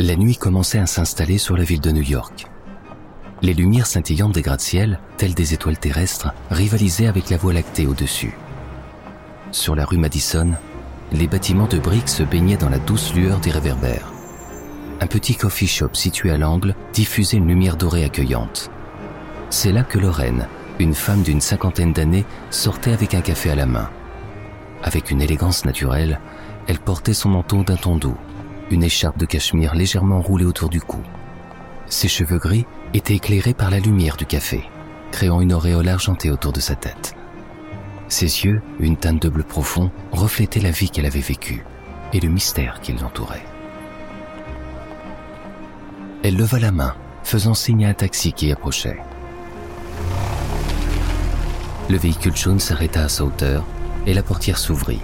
La nuit commençait à s'installer sur la ville de New York. Les lumières scintillantes des gratte-ciel, telles des étoiles terrestres, rivalisaient avec la voie lactée au-dessus. Sur la rue Madison, les bâtiments de briques se baignaient dans la douce lueur des réverbères. Un petit coffee shop situé à l'angle diffusait une lumière dorée accueillante. C'est là que Lorraine, une femme d'une cinquantaine d'années, sortait avec un café à la main. Avec une élégance naturelle, elle portait son manteau d'un ton doux, une écharpe de cachemire légèrement roulée autour du cou. Ses cheveux gris étaient éclairés par la lumière du café, créant une auréole argentée autour de sa tête. Ses yeux, une teinte de bleu profond, reflétaient la vie qu'elle avait vécue et le mystère qui l'entourait. Elle leva la main, faisant signe à un taxi qui approchait. Le véhicule jaune s'arrêta à sa hauteur et la portière s'ouvrit.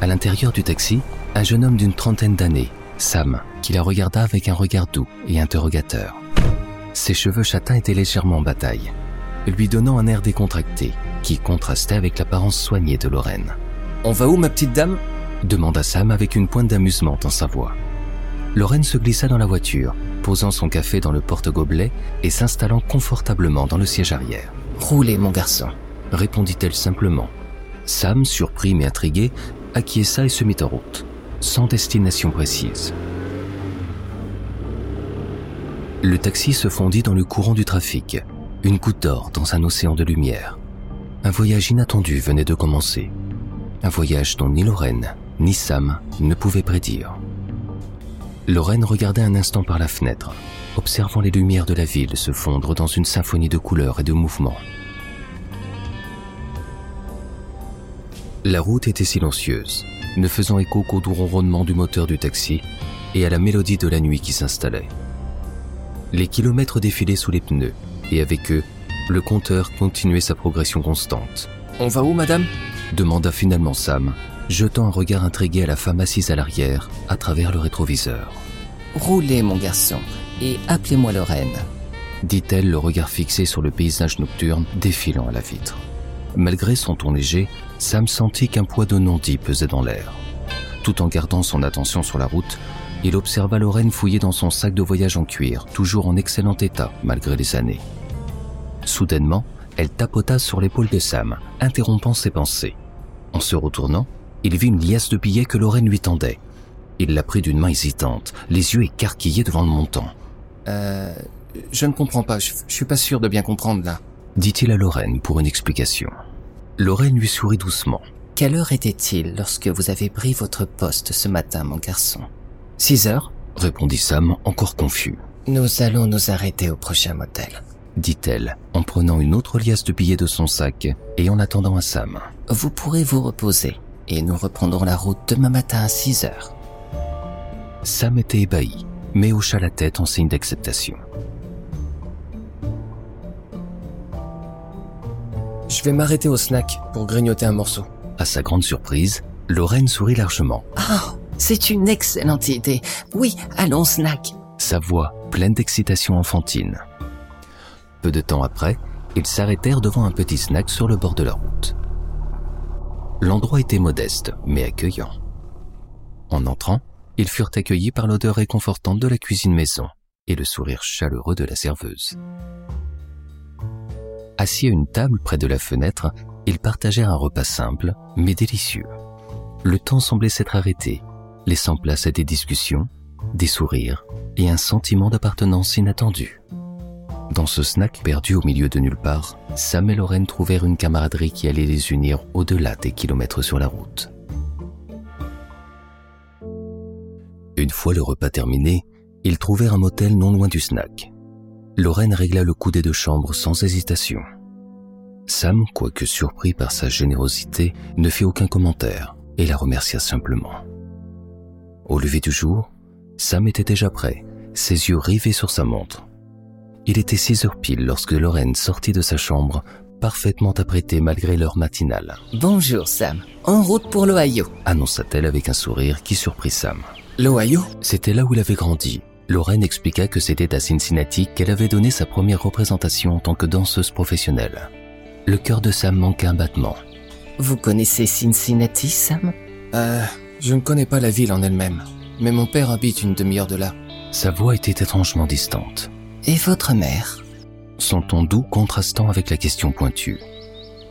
À l'intérieur du taxi, un jeune homme d'une trentaine d'années, Sam, qui la regarda avec un regard doux et interrogateur. Ses cheveux châtains étaient légèrement en bataille, lui donnant un air décontracté qui contrastait avec l'apparence soignée de Lorraine. On va où, ma petite dame? demanda Sam avec une pointe d'amusement dans sa voix. Lorraine se glissa dans la voiture, posant son café dans le porte-gobelet et s'installant confortablement dans le siège arrière. Roulez, mon garçon, répondit-elle simplement. Sam, surpris mais intrigué, acquiesça et se mit en route, sans destination précise. Le taxi se fondit dans le courant du trafic, une goutte d'or dans un océan de lumière. Un voyage inattendu venait de commencer. Un voyage dont ni Lorraine, ni Sam ne pouvaient prédire. Lorraine regardait un instant par la fenêtre, observant les lumières de la ville se fondre dans une symphonie de couleurs et de mouvements. La route était silencieuse, ne faisant écho qu'au doux ronronnement du moteur du taxi et à la mélodie de la nuit qui s'installait. Les kilomètres défilaient sous les pneus, et avec eux, le compteur continuait sa progression constante. On va où, madame? demanda finalement Sam, jetant un regard intrigué à la femme assise à l'arrière, à travers le rétroviseur. Roulez, mon garçon, et appelez-moi Lorraine, dit-elle, le regard fixé sur le paysage nocturne défilant à la vitre. Malgré son ton léger, Sam sentit qu'un poids de non-dit pesait dans l'air. Tout en gardant son attention sur la route, il observa Lorraine fouiller dans son sac de voyage en cuir, toujours en excellent état malgré les années. Soudainement, elle tapota sur l'épaule de Sam, interrompant ses pensées. En se retournant, il vit une liasse de billets que Lorraine lui tendait. Il la prit d'une main hésitante, les yeux écarquillés devant le montant. Euh, je ne comprends pas, je, je suis pas sûr de bien comprendre là. Dit-il à Lorraine pour une explication. Lorraine lui sourit doucement. Quelle heure était-il lorsque vous avez pris votre poste ce matin, mon garçon? Six heures? répondit Sam, encore confus. Nous allons nous arrêter au prochain motel, dit-elle, en prenant une autre liasse de billets de son sac et en attendant à Sam. Vous pourrez vous reposer et nous reprendrons la route demain matin à 6 heures. Sam était ébahi, mais hocha la tête en signe d'acceptation. Je vais m'arrêter au snack pour grignoter un morceau. À sa grande surprise, Lorraine sourit largement. Ah, c'est une excellente idée. Oui, allons snack. Sa voix pleine d'excitation enfantine. Peu de temps après, ils s'arrêtèrent devant un petit snack sur le bord de la route. L'endroit était modeste, mais accueillant. En entrant, ils furent accueillis par l'odeur réconfortante de la cuisine maison et le sourire chaleureux de la serveuse. Assis à une table près de la fenêtre, ils partagèrent un repas simple, mais délicieux. Le temps semblait s'être arrêté laissant place à des discussions, des sourires et un sentiment d'appartenance inattendu. Dans ce snack perdu au milieu de nulle part, Sam et Lorraine trouvèrent une camaraderie qui allait les unir au-delà des kilomètres sur la route. Une fois le repas terminé, ils trouvèrent un motel non loin du snack. Lorraine régla le coudé de chambre sans hésitation. Sam, quoique surpris par sa générosité, ne fit aucun commentaire et la remercia simplement. Au lever du jour, Sam était déjà prêt, ses yeux rivés sur sa montre. Il était six heures pile lorsque Lorraine sortit de sa chambre, parfaitement apprêtée malgré l'heure matinale. Bonjour Sam, en route pour l'Ohio, annonça-t-elle avec un sourire qui surprit Sam. L'Ohio? C'était là où il avait grandi. Lorraine expliqua que c'était à Cincinnati qu'elle avait donné sa première représentation en tant que danseuse professionnelle. Le cœur de Sam manqua un battement. Vous connaissez Cincinnati, Sam? Euh, je ne connais pas la ville en elle-même, mais mon père habite une demi-heure de là. Sa voix était étrangement distante. Et votre mère? Son ton doux contrastant avec la question pointue.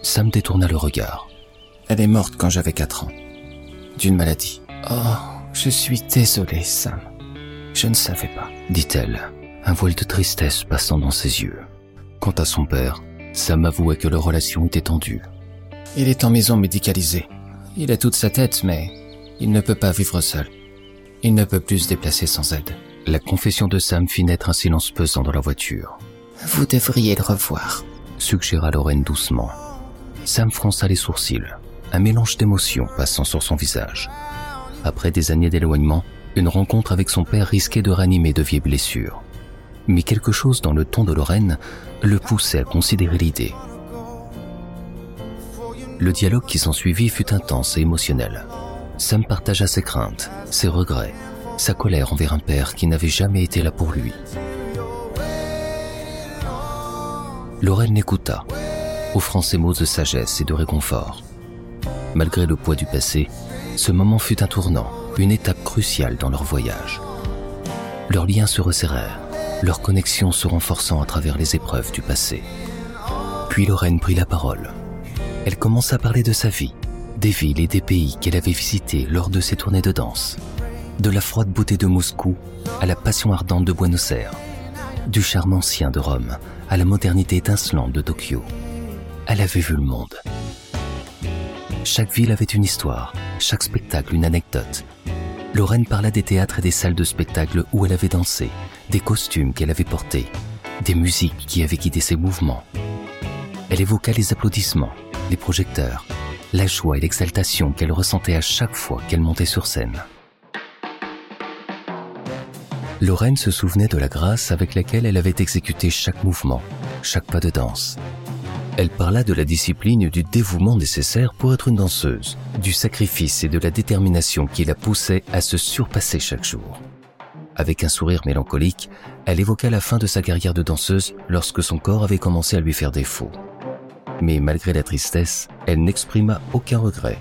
Sam détourna le regard. Elle est morte quand j'avais 4 ans. D'une maladie. Oh, je suis désolée, Sam. Je ne savais pas. dit-elle, un voile de tristesse passant dans ses yeux. Quant à son père, Sam avouait que leur relation était tendue. Il est en maison médicalisée. Il a toute sa tête, mais il ne peut pas vivre seul. Il ne peut plus se déplacer sans aide. La confession de Sam fit naître un silence pesant dans la voiture. Vous devriez le revoir, suggéra Lorraine doucement. Sam fronça les sourcils, un mélange d'émotions passant sur son visage. Après des années d'éloignement, une rencontre avec son père risquait de ranimer de vieilles blessures. Mais quelque chose dans le ton de Lorraine le poussait à considérer l'idée. Le dialogue qui s'ensuivit fut intense et émotionnel. Sam partagea ses craintes, ses regrets, sa colère envers un père qui n'avait jamais été là pour lui. Lorraine l'écouta, offrant ses mots de sagesse et de réconfort. Malgré le poids du passé, ce moment fut un tournant, une étape cruciale dans leur voyage. Leurs liens se resserrèrent, leur connexion se renforçant à travers les épreuves du passé. Puis Lorraine prit la parole. Elle commença à parler de sa vie, des villes et des pays qu'elle avait visités lors de ses tournées de danse, de la froide beauté de Moscou à la passion ardente de Buenos Aires, du charme ancien de Rome à la modernité étincelante de Tokyo. Elle avait vu le monde. Chaque ville avait une histoire, chaque spectacle une anecdote. Lorraine parla des théâtres et des salles de spectacle où elle avait dansé, des costumes qu'elle avait portés, des musiques qui avaient guidé ses mouvements. Elle évoqua les applaudissements, les projecteurs, la joie et l'exaltation qu'elle ressentait à chaque fois qu'elle montait sur scène. Lorraine se souvenait de la grâce avec laquelle elle avait exécuté chaque mouvement, chaque pas de danse. Elle parla de la discipline et du dévouement nécessaire pour être une danseuse, du sacrifice et de la détermination qui la poussait à se surpasser chaque jour. Avec un sourire mélancolique, elle évoqua la fin de sa carrière de danseuse lorsque son corps avait commencé à lui faire défaut. Mais malgré la tristesse, elle n'exprima aucun regret.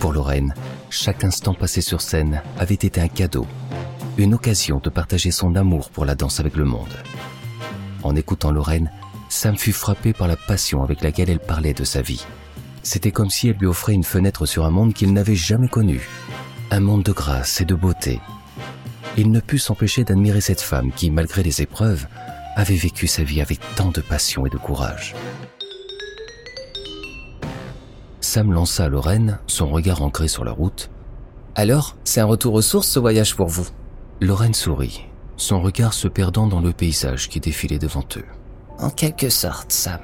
Pour Lorraine, chaque instant passé sur scène avait été un cadeau, une occasion de partager son amour pour la danse avec le monde. En écoutant Lorraine, Sam fut frappé par la passion avec laquelle elle parlait de sa vie. C'était comme si elle lui offrait une fenêtre sur un monde qu'il n'avait jamais connu, un monde de grâce et de beauté. Il ne put s'empêcher d'admirer cette femme qui, malgré les épreuves, avait vécu sa vie avec tant de passion et de courage. Sam lança à Lorraine, son regard ancré sur la route. Alors, c'est un retour aux sources ce voyage pour vous? Lorraine sourit, son regard se perdant dans le paysage qui défilait devant eux. En quelque sorte, Sam.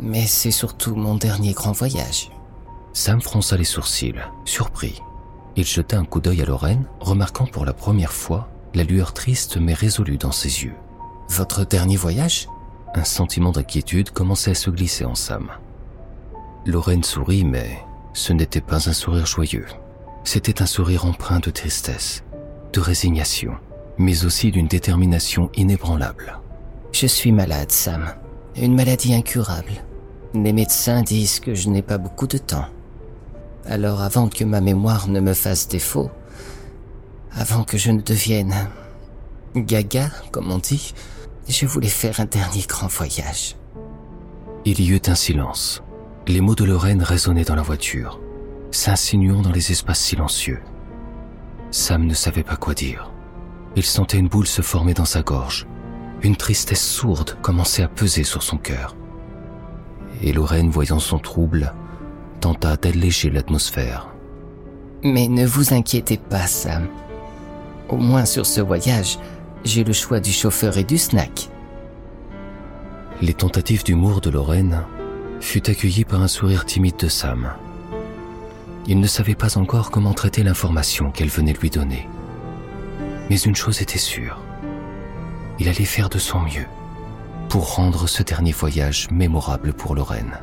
Mais c'est surtout mon dernier grand voyage. Sam fronça les sourcils, surpris. Il jeta un coup d'œil à Lorraine, remarquant pour la première fois la lueur triste mais résolue dans ses yeux. Votre dernier voyage? Un sentiment d'inquiétude commençait à se glisser en Sam. Lorraine sourit, mais ce n'était pas un sourire joyeux. C'était un sourire empreint de tristesse, de résignation, mais aussi d'une détermination inébranlable. Je suis malade, Sam. Une maladie incurable. Les médecins disent que je n'ai pas beaucoup de temps. Alors avant que ma mémoire ne me fasse défaut, avant que je ne devienne gaga, comme on dit, je voulais faire un dernier grand voyage. Il y eut un silence. Les mots de Lorraine résonnaient dans la voiture, s'insinuant dans les espaces silencieux. Sam ne savait pas quoi dire. Il sentait une boule se former dans sa gorge. Une tristesse sourde commençait à peser sur son cœur. Et Lorraine, voyant son trouble, tenta d'alléger l'atmosphère. Mais ne vous inquiétez pas, Sam. Au moins sur ce voyage, j'ai le choix du chauffeur et du snack. Les tentatives d'humour de Lorraine fut accueillies par un sourire timide de Sam. Il ne savait pas encore comment traiter l'information qu'elle venait lui donner. Mais une chose était sûre. Il allait faire de son mieux pour rendre ce dernier voyage mémorable pour Lorraine.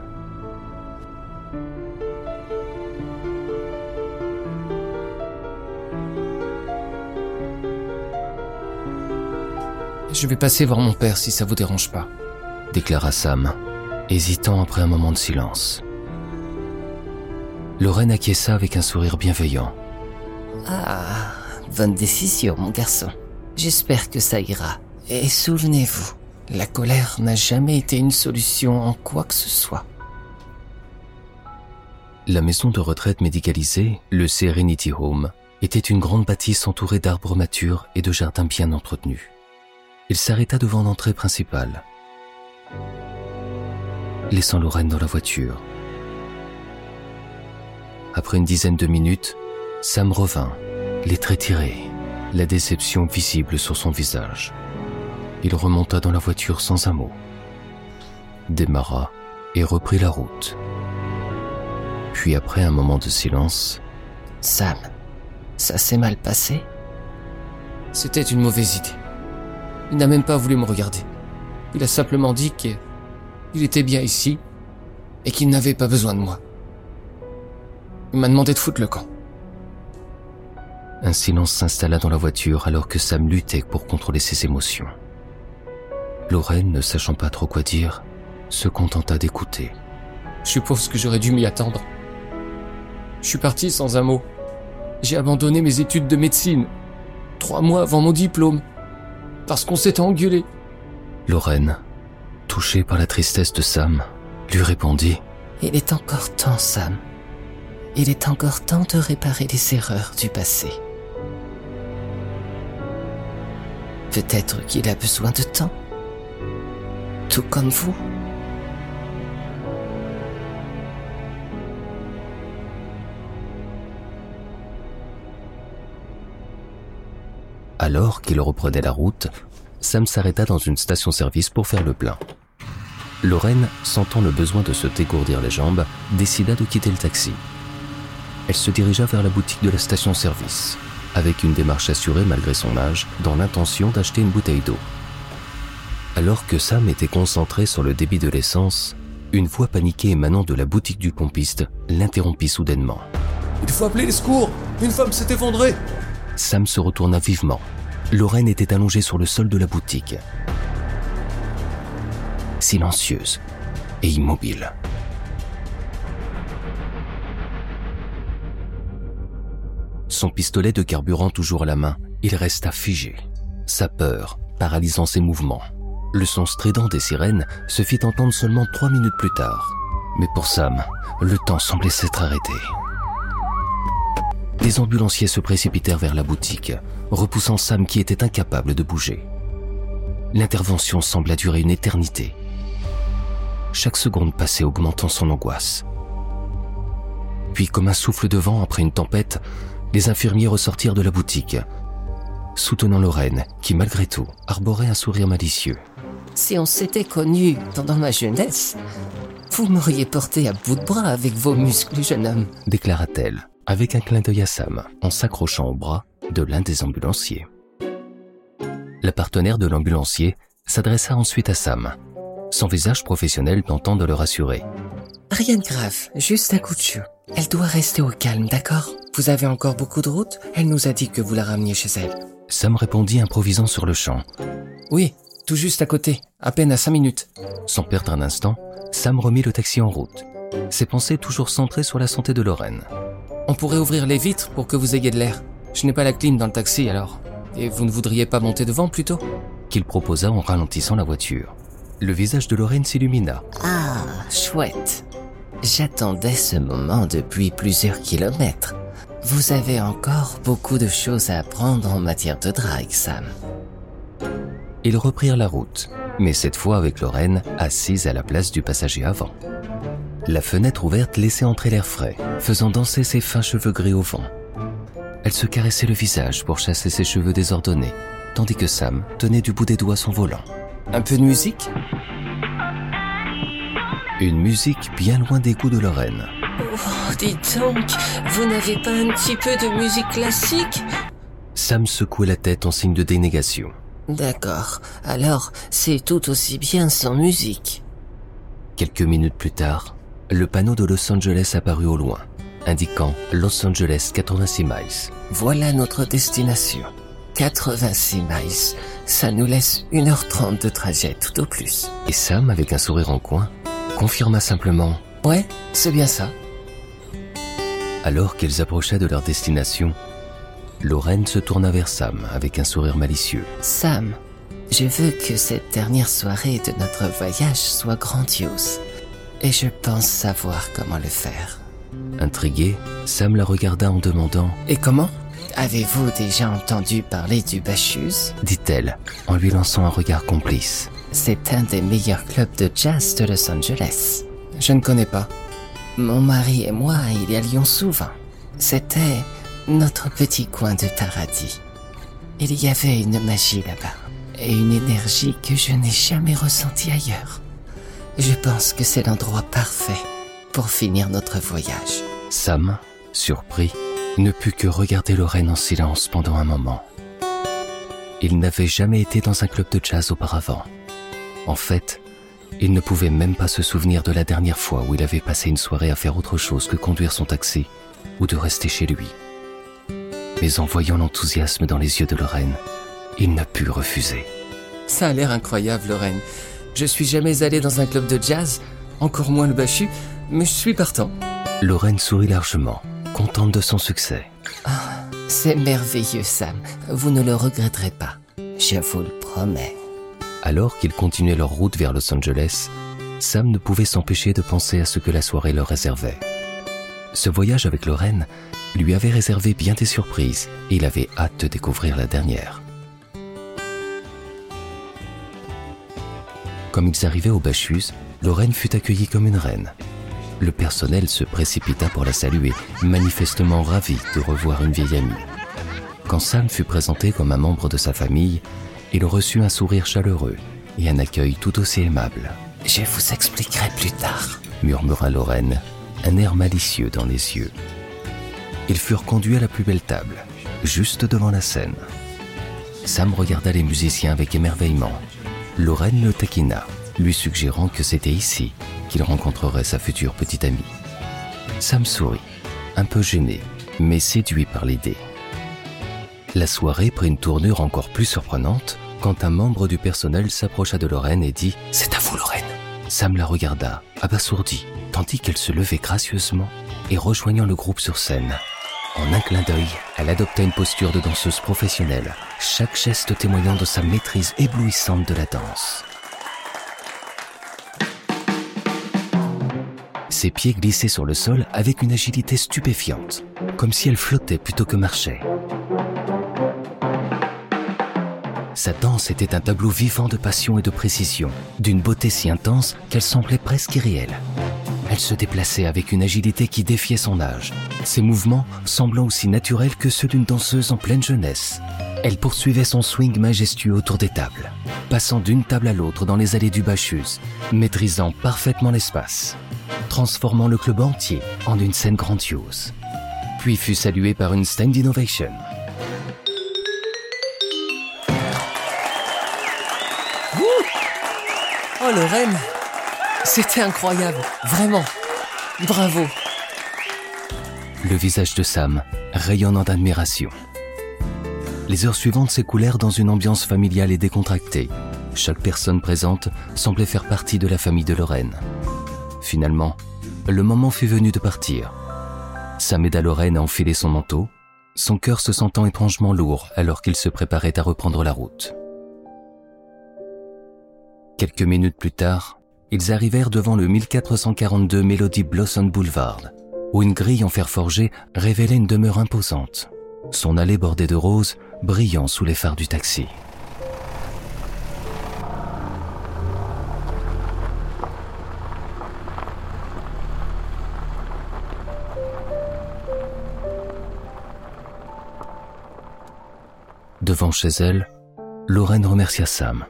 Je vais passer voir mon père si ça vous dérange pas, déclara Sam, hésitant après un moment de silence. Lorraine acquiesça avec un sourire bienveillant. Ah, bonne décision, mon garçon. J'espère que ça ira. Et souvenez-vous, la colère n'a jamais été une solution en quoi que ce soit. La maison de retraite médicalisée, le Serenity Home, était une grande bâtisse entourée d'arbres matures et de jardins bien entretenus. Il s'arrêta devant l'entrée principale, laissant Lorraine dans la voiture. Après une dizaine de minutes, Sam revint, les traits tirés, la déception visible sur son visage. Il remonta dans la voiture sans un mot, démarra et reprit la route. Puis après un moment de silence, Sam, ça s'est mal passé? C'était une mauvaise idée. Il n'a même pas voulu me regarder. Il a simplement dit qu'il était bien ici et qu'il n'avait pas besoin de moi. Il m'a demandé de foutre le camp. Un silence s'installa dans la voiture alors que Sam luttait pour contrôler ses émotions. Lorraine, ne sachant pas trop quoi dire, se contenta d'écouter. Je suppose que j'aurais dû m'y attendre. Je suis parti sans un mot. J'ai abandonné mes études de médecine, trois mois avant mon diplôme, parce qu'on s'était engueulé. Lorraine, touchée par la tristesse de Sam, lui répondit Il est encore temps, Sam. Il est encore temps de réparer les erreurs du passé. Peut-être qu'il a besoin de temps. Tout comme vous. Alors qu'il reprenait la route, Sam s'arrêta dans une station-service pour faire le plein. Lorraine, sentant le besoin de se dégourdir les jambes, décida de quitter le taxi. Elle se dirigea vers la boutique de la station-service, avec une démarche assurée malgré son âge, dans l'intention d'acheter une bouteille d'eau. Alors que Sam était concentré sur le débit de l'essence, une voix paniquée émanant de la boutique du pompiste l'interrompit soudainement. Il faut appeler les secours Une femme s'est effondrée Sam se retourna vivement. Lorraine était allongée sur le sol de la boutique. Silencieuse et immobile. Son pistolet de carburant toujours à la main, il resta figé. Sa peur paralysant ses mouvements. Le son strident des sirènes se fit entendre seulement trois minutes plus tard. Mais pour Sam, le temps semblait s'être arrêté. Les ambulanciers se précipitèrent vers la boutique, repoussant Sam qui était incapable de bouger. L'intervention sembla durer une éternité. Chaque seconde passait augmentant son angoisse. Puis, comme un souffle de vent après une tempête, les infirmiers ressortirent de la boutique, soutenant Lorraine, qui malgré tout arborait un sourire malicieux. Si on s'était connus pendant ma jeunesse, vous m'auriez porté à bout de bras avec vos muscles, jeune homme, déclara-t-elle, avec un clin d'œil à Sam, en s'accrochant au bras de l'un des ambulanciers. La partenaire de l'ambulancier s'adressa ensuite à Sam, son visage professionnel tentant de le rassurer. Rien de grave, juste un coup de chaud. Elle doit rester au calme, d'accord? Vous avez encore beaucoup de route? Elle nous a dit que vous la rameniez chez elle. Sam répondit improvisant sur le champ. Oui, tout juste à côté, à peine à cinq minutes. Sans perdre un instant, Sam remit le taxi en route, ses pensées toujours centrées sur la santé de Lorraine. On pourrait ouvrir les vitres pour que vous ayez de l'air. Je n'ai pas la clim dans le taxi alors. Et vous ne voudriez pas monter devant plutôt? Qu'il proposa en ralentissant la voiture. Le visage de Lorraine s'illumina. Ah, chouette. J'attendais ce moment depuis plusieurs kilomètres. Vous avez encore beaucoup de choses à apprendre en matière de drague, Sam. Ils reprirent la route, mais cette fois avec Lorraine assise à la place du passager avant. La fenêtre ouverte laissait entrer l'air frais, faisant danser ses fins cheveux gris au vent. Elle se caressait le visage pour chasser ses cheveux désordonnés, tandis que Sam tenait du bout des doigts son volant. Un peu de musique? Une musique bien loin des goûts de Lorraine. Oh, dites donc, vous n'avez pas un petit peu de musique classique? Sam secouait la tête en signe de dénégation. D'accord, alors c'est tout aussi bien sans musique. Quelques minutes plus tard, le panneau de Los Angeles apparut au loin, indiquant Los Angeles 86 miles. Voilà notre destination. 86 miles. Ça nous laisse 1h30 de trajet tout au plus. Et Sam, avec un sourire en coin, confirma simplement Ouais, c'est bien ça. Alors qu'ils approchaient de leur destination, Lorraine se tourna vers Sam avec un sourire malicieux. Sam, je veux que cette dernière soirée de notre voyage soit grandiose. Et je pense savoir comment le faire. Intrigué, Sam la regarda en demandant Et comment? Avez-vous déjà entendu parler du Bachus dit-elle, en lui lançant un regard complice. C'est un des meilleurs clubs de jazz de Los Angeles. Je ne connais pas. Mon mari et moi y allions souvent. C'était notre petit coin de paradis. Il y avait une magie là-bas et une énergie que je n'ai jamais ressentie ailleurs. Je pense que c'est l'endroit parfait pour finir notre voyage. Sam, surpris, ne put que regarder Lorraine en silence pendant un moment. Il n'avait jamais été dans un club de jazz auparavant. En fait, il ne pouvait même pas se souvenir de la dernière fois où il avait passé une soirée à faire autre chose que conduire son taxi ou de rester chez lui. Mais en voyant l'enthousiasme dans les yeux de Lorraine, il n'a pu refuser. Ça a l'air incroyable, Lorraine. Je suis jamais allé dans un club de jazz, encore moins le Bachu, mais je suis partant. Lorraine sourit largement, contente de son succès. C'est merveilleux, Sam. Vous ne le regretterez pas. Je vous le promets. Alors qu'ils continuaient leur route vers Los Angeles, Sam ne pouvait s'empêcher de penser à ce que la soirée leur réservait. Ce voyage avec Lorraine lui avait réservé bien des surprises et il avait hâte de découvrir la dernière. Comme ils arrivaient au Bachus, Lorraine fut accueillie comme une reine. Le personnel se précipita pour la saluer, manifestement ravi de revoir une vieille amie. Quand Sam fut présenté comme un membre de sa famille, il reçut un sourire chaleureux et un accueil tout aussi aimable, Je vous expliquerai plus tard. murmura Lorraine, un air malicieux dans les yeux. Ils furent conduits à la plus belle table, juste devant la scène. Sam regarda les musiciens avec émerveillement. Lorraine le taquina, lui suggérant que c'était ici qu'il rencontrerait sa future petite amie. Sam sourit, un peu gêné, mais séduit par l'idée. La soirée prit une tournure encore plus surprenante quand un membre du personnel s'approcha de Lorraine et dit ⁇ C'est à vous Lorraine !⁇ Sam la regarda, abasourdi, tandis qu'elle se levait gracieusement et rejoignant le groupe sur scène. En un clin d'œil, elle adopta une posture de danseuse professionnelle, chaque geste témoignant de sa maîtrise éblouissante de la danse. Ses pieds glissaient sur le sol avec une agilité stupéfiante, comme si elle flottait plutôt que marchait. Sa danse était un tableau vivant de passion et de précision, d'une beauté si intense qu'elle semblait presque irréelle. Elle se déplaçait avec une agilité qui défiait son âge, ses mouvements semblant aussi naturels que ceux d'une danseuse en pleine jeunesse. Elle poursuivait son swing majestueux autour des tables, passant d'une table à l'autre dans les allées du Bachus, maîtrisant parfaitement l'espace, transformant le club entier en une scène grandiose. Puis fut saluée par une stand innovation. Oh, Lorraine C'était incroyable, vraiment. Bravo. le visage de Sam rayonnant d'admiration. Les heures suivantes s'écoulèrent dans une ambiance familiale et décontractée. Chaque personne présente semblait faire partie de la famille de Lorraine. Finalement, le moment fut venu de partir. Sam aida Lorraine à enfiler son manteau, son cœur se sentant étrangement lourd alors qu'il se préparait à reprendre la route. Quelques minutes plus tard, ils arrivèrent devant le 1442 Melody Blossom Boulevard, où une grille en fer forgé révélait une demeure imposante, son allée bordée de roses brillant sous les phares du taxi. Devant chez elle, Lorraine remercia Sam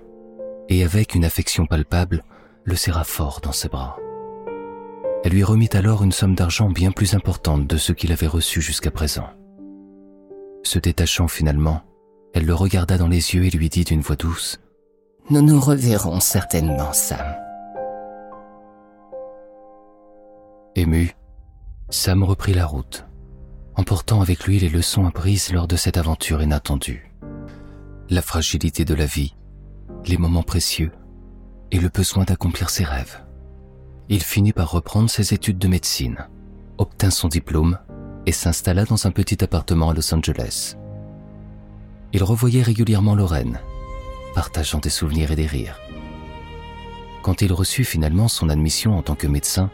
et avec une affection palpable, le serra fort dans ses bras. Elle lui remit alors une somme d'argent bien plus importante de ce qu'il avait reçu jusqu'à présent. Se détachant finalement, elle le regarda dans les yeux et lui dit d'une voix douce Nous nous reverrons certainement, Sam. Ému, Sam reprit la route, emportant avec lui les leçons apprises lors de cette aventure inattendue. La fragilité de la vie, les moments précieux et le besoin d'accomplir ses rêves. Il finit par reprendre ses études de médecine, obtint son diplôme et s'installa dans un petit appartement à Los Angeles, Il revoyait régulièrement Lorraine, partageant des souvenirs et des rires. Quand il reçut finalement son admission en tant que médecin,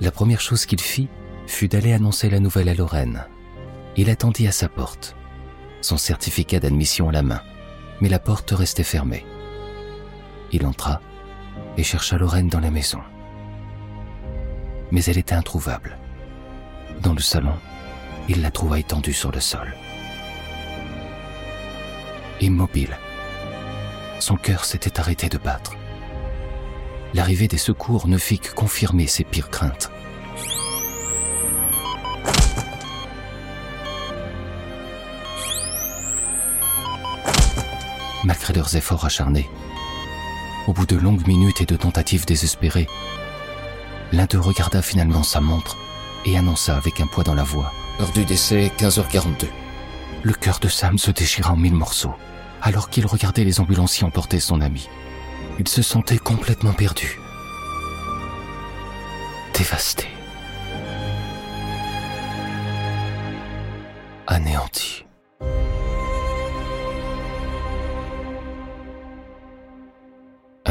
la première chose qu'il fit fut d'aller annoncer la nouvelle à Lorraine. Il attendit à sa porte, son certificat d'admission à la main, mais la porte restait fermée. Il entra et chercha Lorraine dans la maison. Mais elle était introuvable. Dans le salon, il la trouva étendue sur le sol. Immobile. Son cœur s'était arrêté de battre. L'arrivée des secours ne fit que confirmer ses pires craintes. Malgré leurs efforts acharnés, au bout de longues minutes et de tentatives désespérées, l'un d'eux regarda finalement sa montre et annonça avec un poids dans la voix. Heure du décès, 15h42. Le cœur de Sam se déchira en mille morceaux, alors qu'il regardait les ambulanciers emporter son ami. Il se sentait complètement perdu. Dévasté. Anéanti.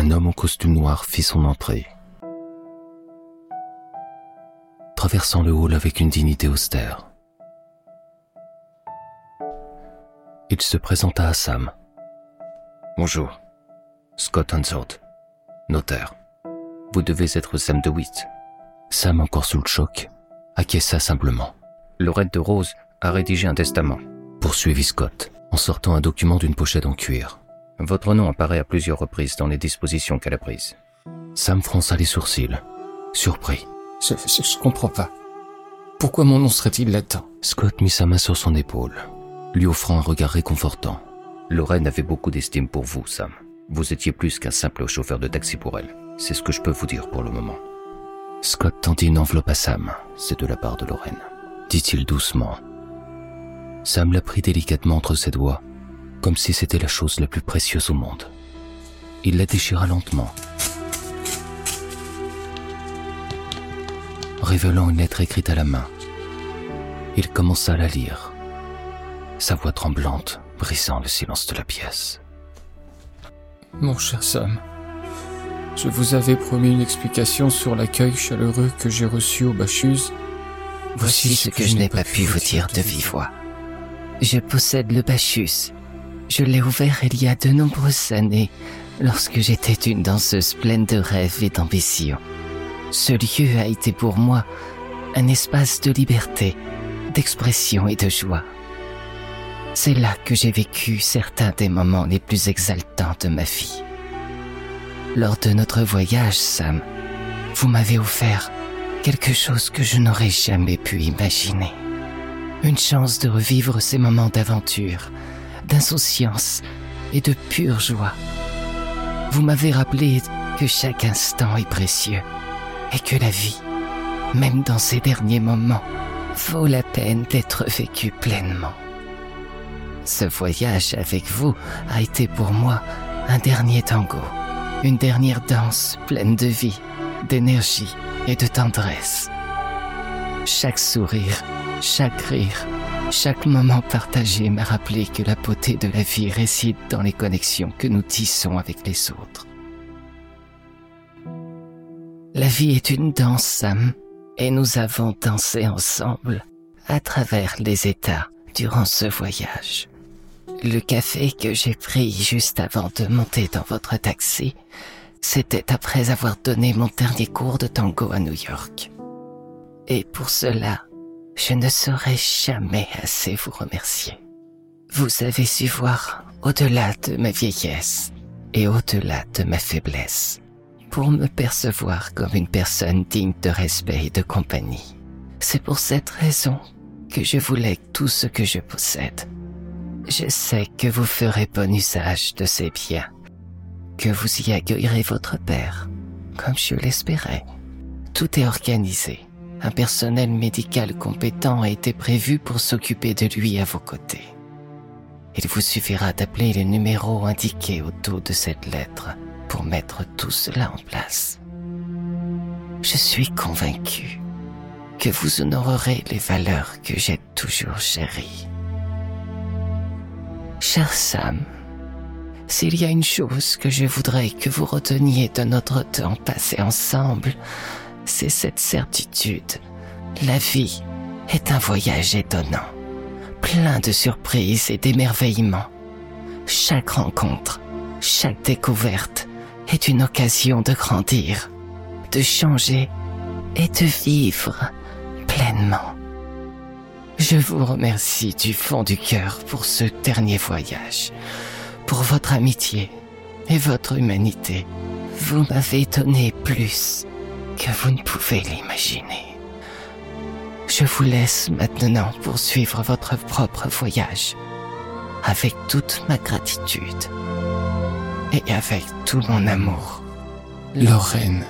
Un homme en costume noir fit son entrée. Traversant le hall avec une dignité austère. Il se présenta à Sam. Bonjour. Scott Hansard, notaire. Vous devez être Sam DeWitt. Sam, encore sous le choc, acquiesça simplement. Lorette de Rose a rédigé un testament. Poursuivit Scott, en sortant un document d'une pochette en cuir. Votre nom apparaît à plusieurs reprises dans les dispositions qu'elle a prises. Sam fronça les sourcils, surpris. Je, je, je comprends pas. Pourquoi mon nom serait-il là-dedans Scott mit sa main sur son épaule, lui offrant un regard réconfortant. Lorraine avait beaucoup d'estime pour vous, Sam. Vous étiez plus qu'un simple chauffeur de taxi pour elle. C'est ce que je peux vous dire pour le moment. Scott tendit une enveloppe à Sam. C'est de la part de Lorraine, dit-il doucement. Sam la prit délicatement entre ses doigts, comme si c'était la chose la plus précieuse au monde. Il la déchira lentement, révélant une lettre écrite à la main. Il commença à la lire, sa voix tremblante brisant le silence de la pièce. Mon cher Sam, je vous avais promis une explication sur l'accueil chaleureux que j'ai reçu au Bachuse. Voici ce que je n'ai pas pu vous dire de vive voix. Je possède le Bacchus. Je l'ai ouvert il y a de nombreuses années, lorsque j'étais une danseuse pleine de rêves et d'ambition. Ce lieu a été pour moi un espace de liberté, d'expression et de joie. C'est là que j'ai vécu certains des moments les plus exaltants de ma vie. Lors de notre voyage, Sam, vous m'avez offert quelque chose que je n'aurais jamais pu imaginer. Une chance de revivre ces moments d'aventure, d'insouciance et de pure joie. Vous m'avez rappelé que chaque instant est précieux et que la vie, même dans ces derniers moments, vaut la peine d'être vécue pleinement. Ce voyage avec vous a été pour moi un dernier tango, une dernière danse pleine de vie, d'énergie et de tendresse. Chaque sourire, chaque rire, chaque moment partagé m'a rappelé que la beauté de la vie réside dans les connexions que nous tissons avec les autres. La vie est une danse, Sam, et nous avons dansé ensemble à travers les états durant ce voyage. Le café que j'ai pris juste avant de monter dans votre taxi, c'était après avoir donné mon dernier cours de tango à New York. Et pour cela, je ne saurais jamais assez vous remercier. Vous avez su voir au-delà de ma vieillesse et au-delà de ma faiblesse pour me percevoir comme une personne digne de respect et de compagnie. C'est pour cette raison que je vous lègue tout ce que je possède. Je sais que vous ferez bon usage de ces biens, que vous y accueillerez votre père, comme je l'espérais. Tout est organisé. Un personnel médical compétent a été prévu pour s'occuper de lui à vos côtés. Il vous suffira d'appeler le numéro indiqué au dos de cette lettre pour mettre tout cela en place. Je suis convaincu que vous honorerez les valeurs que j'ai toujours chéries. Cher Sam, s'il y a une chose que je voudrais que vous reteniez de notre temps passé ensemble, c'est cette certitude. La vie est un voyage étonnant, plein de surprises et d'émerveillements. Chaque rencontre, chaque découverte est une occasion de grandir, de changer et de vivre pleinement. Je vous remercie du fond du cœur pour ce dernier voyage, pour votre amitié et votre humanité. Vous m'avez donné plus que vous ne pouvez l'imaginer. Je vous laisse maintenant poursuivre votre propre voyage avec toute ma gratitude et avec tout mon amour. Lorraine.